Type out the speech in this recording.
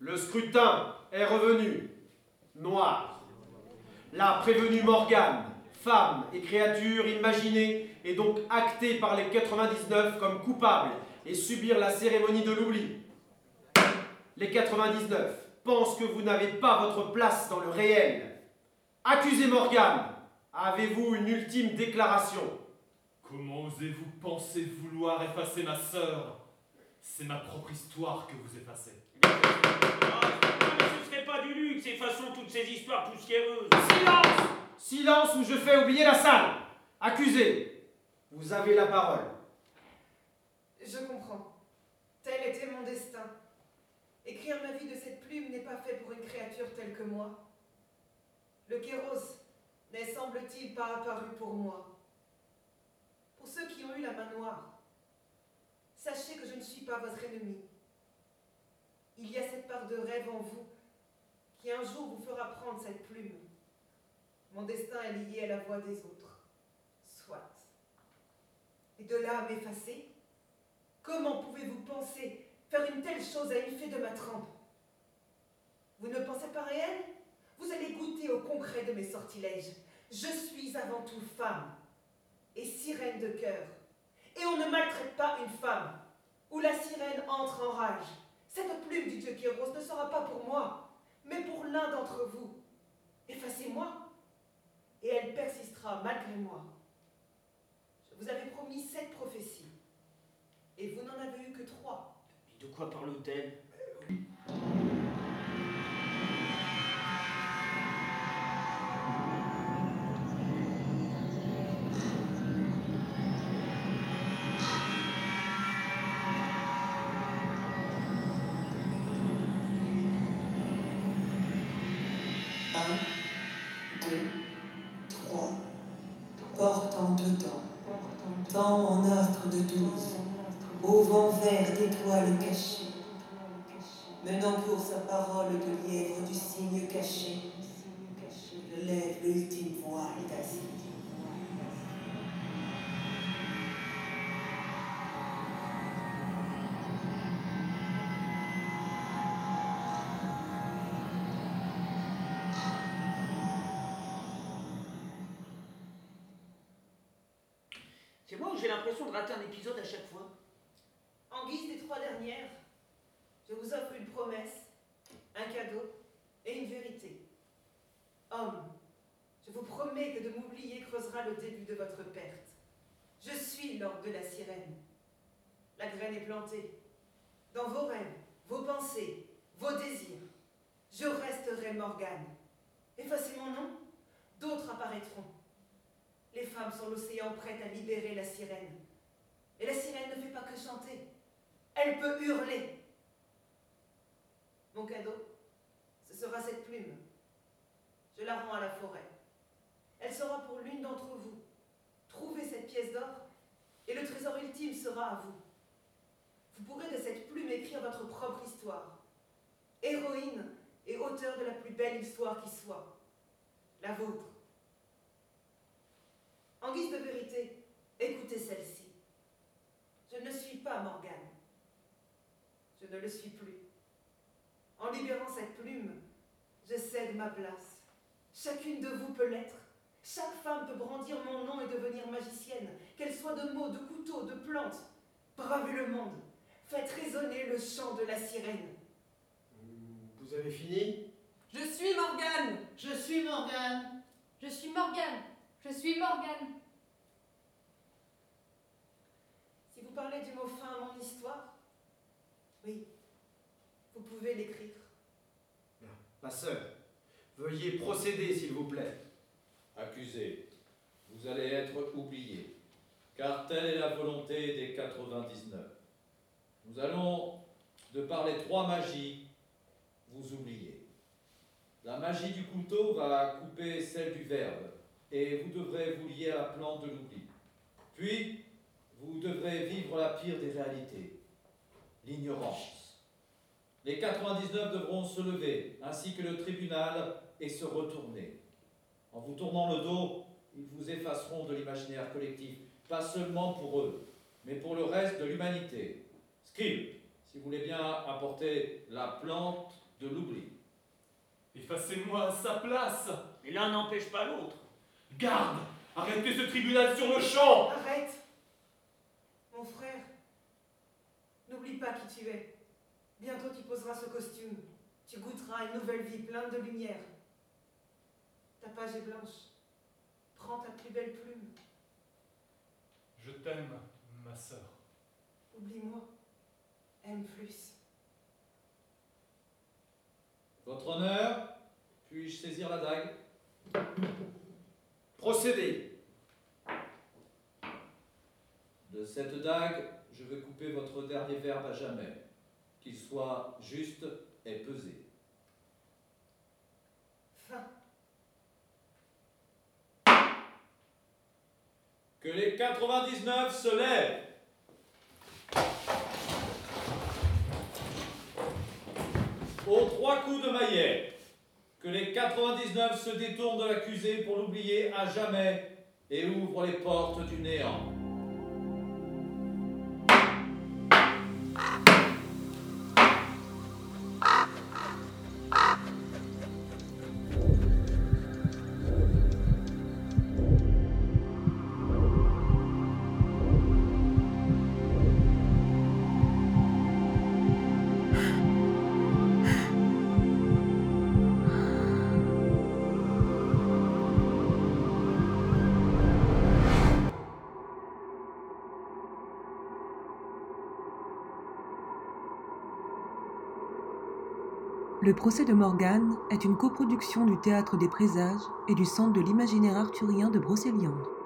Le scrutin est revenu. Noir. La prévenue Morgane, femme et créature imaginée, est donc actée par les 99 comme coupable et subir la cérémonie de l'oubli. Les 99 pensent que vous n'avez pas votre place dans le réel. Accusé Morgane, avez-vous une ultime déclaration? Comment osez-vous penser vouloir effacer ma sœur? C'est ma propre histoire que vous effacez. Ce serait pas du luxe, effaçons toutes ces histoires poussiéreuses. Silence Silence ou je fais oublier la salle Accusé, vous avez la parole. Je comprends. Tel était mon destin. Écrire ma vie de cette plume n'est pas fait pour une créature telle que moi. Le Kéros n'est, semble-t-il, pas apparu pour moi. Pour ceux qui ont eu la main noire, sachez que je ne suis pas votre ennemi. Il y a cette part de rêve en vous qui un jour vous fera prendre cette plume. Mon destin est lié à la voix des autres. Soit. Et de là à m'effacer Comment pouvez-vous penser faire une telle chose à une fée de ma trempe? Vous ne pensez pas réel? Vous allez goûter au concret de mes sortilèges. Je suis avant tout femme et sirène de cœur. Et on ne maltraite pas une femme où la sirène entre en rage. Cette plume du dieu Kéros ne sera pas pour moi, mais pour l'un d'entre vous. Effacez-moi, et elle persistera malgré moi. Je vous avais promis sept prophéties, et vous n'en avez eu que trois. De quoi parle-t-elle? Un, deux, trois, portant dedans, tant en offre de douze, au vent vert d'étoiles cachées, menant pour sa parole de lièvre du signe caché, j'ai l'impression de rater un épisode à chaque fois En guise des trois dernières, je vous offre une promesse, un cadeau et une vérité. Homme, je vous promets que de m'oublier creusera le début de votre perte. Je suis l'ordre de la sirène. La graine est plantée. Dans vos rêves, vos pensées, vos désirs, je resterai Morgane. Effacez mon nom, d'autres apparaîtront. Sont l'océan prêtes à libérer la sirène. Et la sirène ne fait pas que chanter. Elle peut hurler. Mon cadeau, ce sera cette plume. Je la rends à la forêt. Elle sera pour l'une d'entre vous. Trouvez cette pièce d'or et le trésor ultime sera à vous. Vous pourrez de cette plume écrire votre propre histoire. Héroïne et auteur de la plus belle histoire qui soit. La vôtre. En guise de vérité, écoutez celle-ci. Je ne suis pas Morgane. Je ne le suis plus. En libérant cette plume, je cède ma place. Chacune de vous peut l'être. Chaque femme peut brandir mon nom et devenir magicienne, qu'elle soit de mots, de couteaux, de plantes. Bravez le monde. Faites résonner le chant de la sirène. Vous avez fini? Je suis Morgane Je suis Morgane. Je suis Morgane. Je suis Morgane. Si vous parlez du mot fin à mon histoire, oui, vous pouvez l'écrire. Ma sœur, veuillez procéder, s'il vous plaît. Accusé, vous allez être oublié, car telle est la volonté des 99. Nous allons, de par les trois magies, vous oublier. La magie du couteau va couper celle du verbe, et vous devrez vous lier à la plante de l'oubli. Puis, vous devrez vivre la pire des réalités, l'ignorance. Les 99 devront se lever, ainsi que le tribunal, et se retourner. En vous tournant le dos, ils vous effaceront de l'imaginaire collectif, pas seulement pour eux, mais pour le reste de l'humanité. Scribe, si vous voulez bien apporter la plante de l'oubli. Effacez-moi à sa place. Et l'un n'empêche pas l'autre. Garde Arrêtez ce tribunal sur le champ Arrête Mon frère, n'oublie pas qui tu es. Bientôt tu poseras ce costume. Tu goûteras une nouvelle vie pleine de lumière. Ta page est blanche. Prends ta plus belle plume. Je t'aime, ma sœur. Oublie-moi. Aime plus. Votre honneur, puis-je saisir la dague? Procédez. De cette dague, je veux couper votre dernier verbe à jamais, qu'il soit juste et pesé. Fin. Que les 99 se lèvent. Aux trois coups de maillet, que les 99 se détournent de l'accusé pour l'oublier à jamais et ouvrent les portes du néant. Le procès de Morgane est une coproduction du Théâtre des Présages et du Centre de l'imaginaire arthurien de Brocéliande.